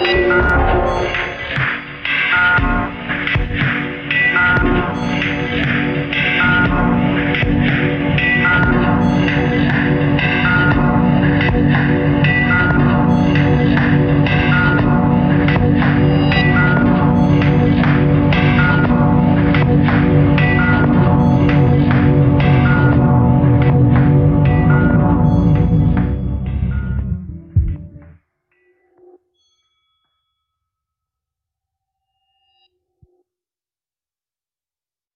Música